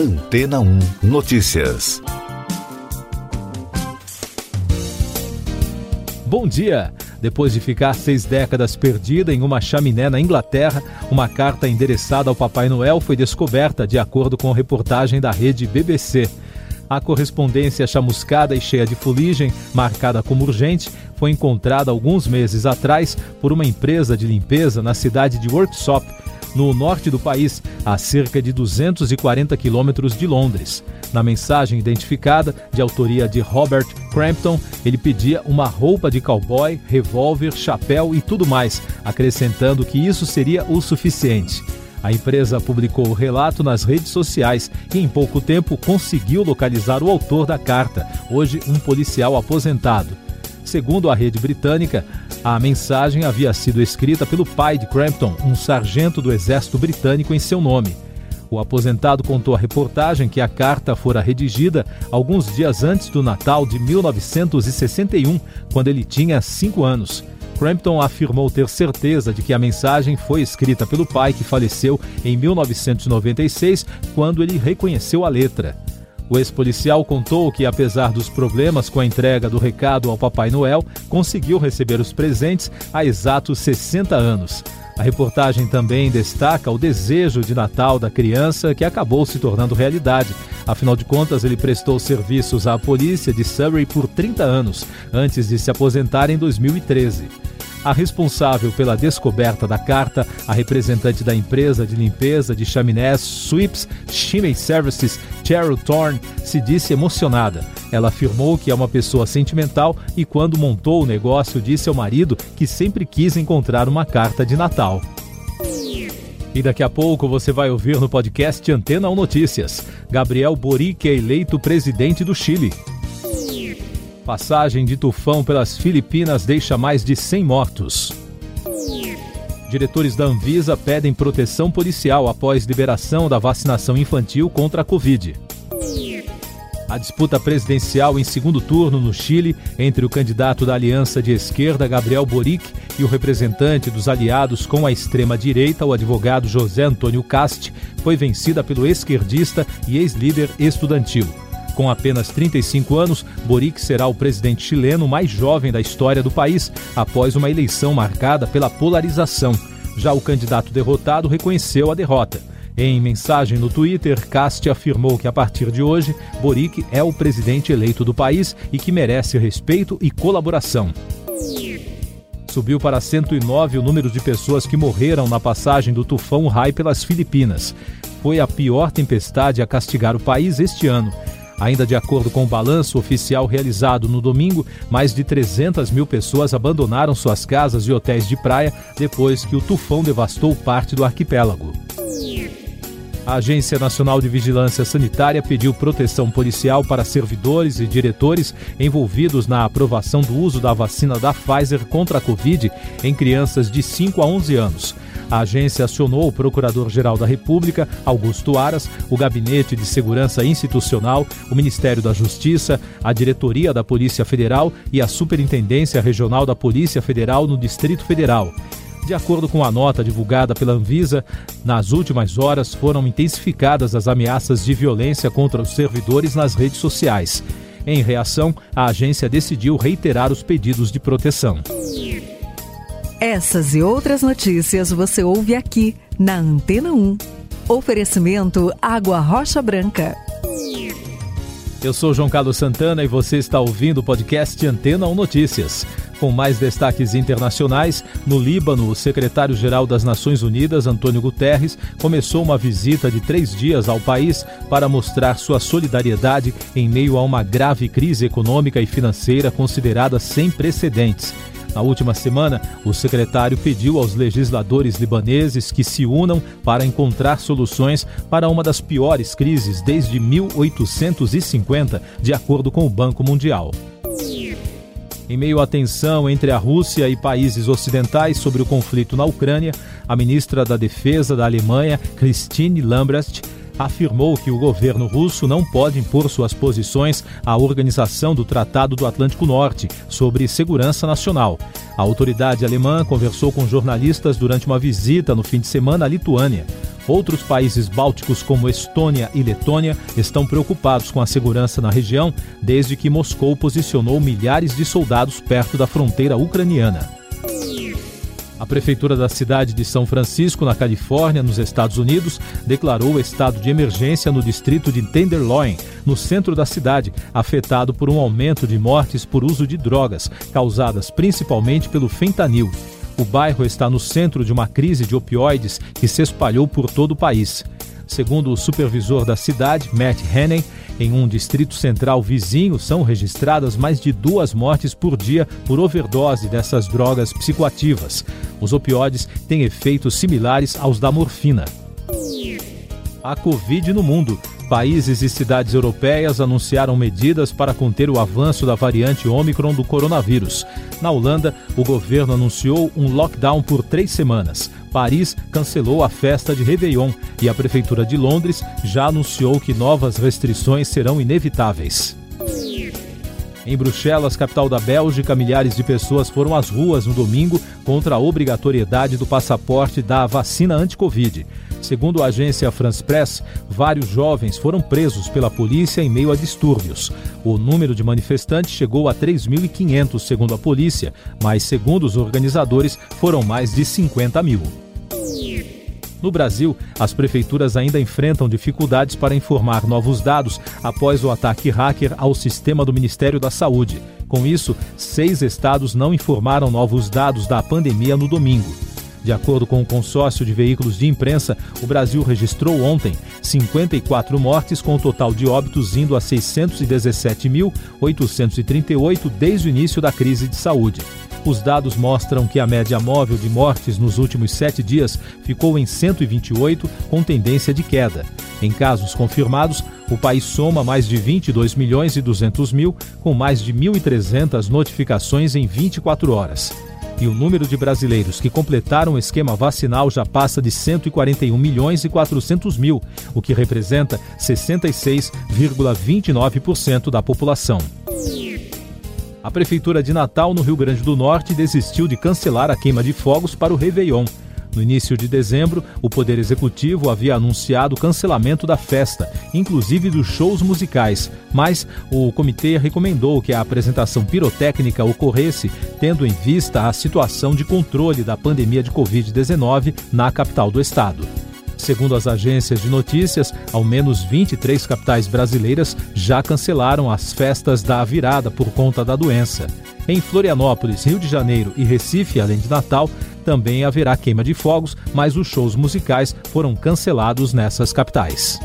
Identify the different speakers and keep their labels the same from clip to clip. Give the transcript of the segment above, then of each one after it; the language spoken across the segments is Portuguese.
Speaker 1: Antena 1 Notícias.
Speaker 2: Bom dia! Depois de ficar seis décadas perdida em uma chaminé na Inglaterra, uma carta endereçada ao Papai Noel foi descoberta, de acordo com reportagem da rede BBC. A correspondência chamuscada e cheia de fuligem, marcada como urgente, foi encontrada alguns meses atrás por uma empresa de limpeza na cidade de Worksop, no norte do país, a cerca de 240 quilômetros de Londres. Na mensagem identificada, de autoria de Robert Crampton, ele pedia uma roupa de cowboy, revólver, chapéu e tudo mais, acrescentando que isso seria o suficiente. A empresa publicou o relato nas redes sociais e, em pouco tempo, conseguiu localizar o autor da carta, hoje um policial aposentado. Segundo a rede britânica, a mensagem havia sido escrita pelo pai de Crampton, um sargento do exército britânico, em seu nome. O aposentado contou à reportagem que a carta fora redigida alguns dias antes do Natal de 1961, quando ele tinha cinco anos. Crampton afirmou ter certeza de que a mensagem foi escrita pelo pai que faleceu em 1996, quando ele reconheceu a letra. O ex-policial contou que, apesar dos problemas com a entrega do recado ao Papai Noel, conseguiu receber os presentes há exatos 60 anos. A reportagem também destaca o desejo de Natal da criança que acabou se tornando realidade. Afinal de contas, ele prestou serviços à polícia de Surrey por 30 anos, antes de se aposentar em 2013. A responsável pela descoberta da carta, a representante da empresa de limpeza de chaminés Sweeps Chimney Services, Cheryl Thorne, se disse emocionada. Ela afirmou que é uma pessoa sentimental e, quando montou o negócio, disse ao marido que sempre quis encontrar uma carta de Natal. E daqui a pouco você vai ouvir no podcast Antena 1 Notícias. Gabriel Boric é eleito presidente do Chile. Passagem de tufão pelas Filipinas deixa mais de 100 mortos. Diretores da Anvisa pedem proteção policial após liberação da vacinação infantil contra a Covid. A disputa presidencial em segundo turno no Chile entre o candidato da Aliança de Esquerda, Gabriel Boric, e o representante dos aliados com a extrema-direita, o advogado José Antônio Cast, foi vencida pelo esquerdista e ex-líder estudantil. Com apenas 35 anos, Boric será o presidente chileno mais jovem da história do país, após uma eleição marcada pela polarização. Já o candidato derrotado reconheceu a derrota. Em mensagem no Twitter, Cast afirmou que a partir de hoje, Boric é o presidente eleito do país e que merece respeito e colaboração. Subiu para 109 o número de pessoas que morreram na passagem do tufão Rai pelas Filipinas. Foi a pior tempestade a castigar o país este ano. Ainda de acordo com o balanço oficial realizado no domingo, mais de 300 mil pessoas abandonaram suas casas e hotéis de praia depois que o tufão devastou parte do arquipélago. A Agência Nacional de Vigilância Sanitária pediu proteção policial para servidores e diretores envolvidos na aprovação do uso da vacina da Pfizer contra a Covid em crianças de 5 a 11 anos. A agência acionou o Procurador-Geral da República, Augusto Aras, o Gabinete de Segurança Institucional, o Ministério da Justiça, a Diretoria da Polícia Federal e a Superintendência Regional da Polícia Federal no Distrito Federal. De acordo com a nota divulgada pela Anvisa, nas últimas horas foram intensificadas as ameaças de violência contra os servidores nas redes sociais. Em reação, a agência decidiu reiterar os pedidos de proteção.
Speaker 3: Essas e outras notícias você ouve aqui na Antena 1. Oferecimento Água Rocha Branca.
Speaker 2: Eu sou João Carlos Santana e você está ouvindo o podcast Antena 1 Notícias. Com mais destaques internacionais, no Líbano, o secretário-geral das Nações Unidas, Antônio Guterres, começou uma visita de três dias ao país para mostrar sua solidariedade em meio a uma grave crise econômica e financeira considerada sem precedentes. Na última semana, o secretário pediu aos legisladores libaneses que se unam para encontrar soluções para uma das piores crises desde 1850, de acordo com o Banco Mundial. Em meio à tensão entre a Rússia e países ocidentais sobre o conflito na Ucrânia, a ministra da Defesa da Alemanha, Christine Lambrecht, afirmou que o governo russo não pode impor suas posições à Organização do Tratado do Atlântico Norte sobre segurança nacional. A autoridade alemã conversou com jornalistas durante uma visita no fim de semana à Lituânia. Outros países bálticos, como Estônia e Letônia, estão preocupados com a segurança na região desde que Moscou posicionou milhares de soldados perto da fronteira ucraniana. A prefeitura da cidade de São Francisco, na Califórnia, nos Estados Unidos, declarou estado de emergência no distrito de Tenderloin, no centro da cidade, afetado por um aumento de mortes por uso de drogas, causadas principalmente pelo fentanil. O bairro está no centro de uma crise de opioides que se espalhou por todo o país. Segundo o supervisor da cidade, Matt Haney, em um distrito central vizinho são registradas mais de duas mortes por dia por overdose dessas drogas psicoativas. Os opioides têm efeitos similares aos da morfina. A Covid no mundo. Países e cidades europeias anunciaram medidas para conter o avanço da variante Ômicron do coronavírus. Na Holanda, o governo anunciou um lockdown por três semanas. Paris cancelou a festa de Réveillon e a Prefeitura de Londres já anunciou que novas restrições serão inevitáveis. Em Bruxelas, capital da Bélgica, milhares de pessoas foram às ruas no domingo contra a obrigatoriedade do passaporte da vacina anti-Covid. Segundo a agência France Press, vários jovens foram presos pela polícia em meio a distúrbios. O número de manifestantes chegou a 3.500, segundo a polícia, mas, segundo os organizadores, foram mais de 50 mil. No Brasil, as prefeituras ainda enfrentam dificuldades para informar novos dados após o ataque hacker ao sistema do Ministério da Saúde. Com isso, seis estados não informaram novos dados da pandemia no domingo. De acordo com o consórcio de veículos de imprensa, o Brasil registrou ontem 54 mortes, com o total de óbitos indo a 617.838 desde o início da crise de saúde. Os dados mostram que a média móvel de mortes nos últimos sete dias ficou em 128, com tendência de queda. Em casos confirmados, o país soma mais de 22 milhões e 200 mil, com mais de 1.300 notificações em 24 horas e o número de brasileiros que completaram o esquema vacinal já passa de 141 milhões e 400 mil, o que representa 66,29% da população. A Prefeitura de Natal, no Rio Grande do Norte, desistiu de cancelar a queima de fogos para o Réveillon. No início de dezembro, o Poder Executivo havia anunciado o cancelamento da festa, inclusive dos shows musicais, mas o comitê recomendou que a apresentação pirotécnica ocorresse tendo em vista a situação de controle da pandemia de Covid-19 na capital do estado. Segundo as agências de notícias, ao menos 23 capitais brasileiras já cancelaram as festas da virada por conta da doença. Em Florianópolis, Rio de Janeiro e Recife, além de Natal, também haverá queima de fogos, mas os shows musicais foram cancelados nessas capitais.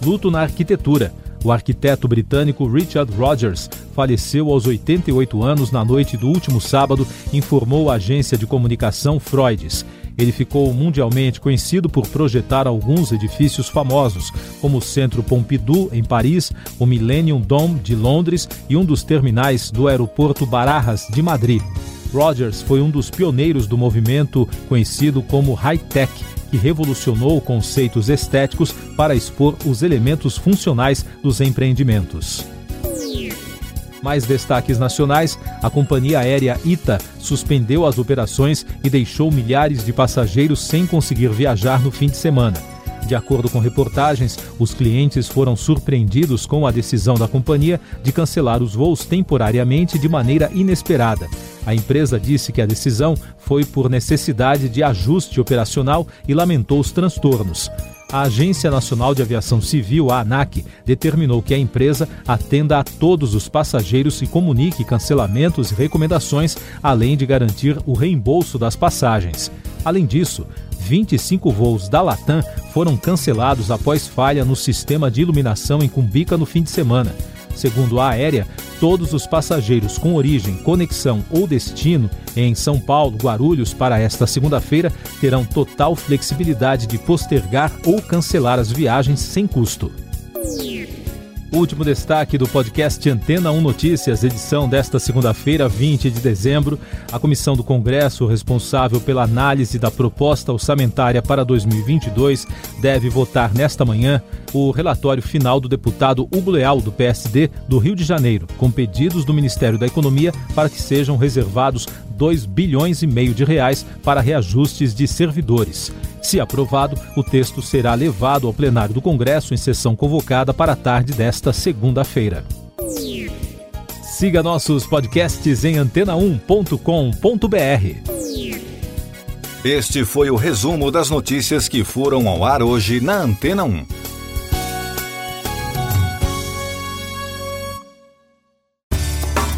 Speaker 2: Luto na arquitetura. O arquiteto britânico Richard Rogers faleceu aos 88 anos na noite do último sábado, informou a agência de comunicação Freuds. Ele ficou mundialmente conhecido por projetar alguns edifícios famosos, como o Centro Pompidou, em Paris, o Millennium Dome, de Londres e um dos terminais do aeroporto Barajas, de Madrid. Rogers foi um dos pioneiros do movimento conhecido como high-tech, que revolucionou conceitos estéticos para expor os elementos funcionais dos empreendimentos. Mais destaques nacionais: a companhia aérea ITA suspendeu as operações e deixou milhares de passageiros sem conseguir viajar no fim de semana. De acordo com reportagens, os clientes foram surpreendidos com a decisão da companhia de cancelar os voos temporariamente de maneira inesperada. A empresa disse que a decisão foi por necessidade de ajuste operacional e lamentou os transtornos. A Agência Nacional de Aviação Civil, a ANAC, determinou que a empresa atenda a todos os passageiros e comunique cancelamentos e recomendações, além de garantir o reembolso das passagens. Além disso, 25 voos da Latam foram cancelados após falha no sistema de iluminação em Cumbica no fim de semana. Segundo a aérea, todos os passageiros com origem, conexão ou destino em São Paulo, Guarulhos para esta segunda-feira terão total flexibilidade de postergar ou cancelar as viagens sem custo. Último destaque do podcast Antena 1 Notícias, edição desta segunda-feira, 20 de dezembro. A comissão do Congresso, responsável pela análise da proposta orçamentária para 2022, deve votar nesta manhã o relatório final do deputado Hugo Leal, do PSD do Rio de Janeiro, com pedidos do Ministério da Economia para que sejam reservados 2 bilhões e meio de reais para reajustes de servidores. Se aprovado, o texto será levado ao plenário do Congresso em sessão convocada para a tarde desta segunda-feira. Siga nossos podcasts em antena1.com.br.
Speaker 1: Este foi o resumo das notícias que foram ao ar hoje na Antena 1.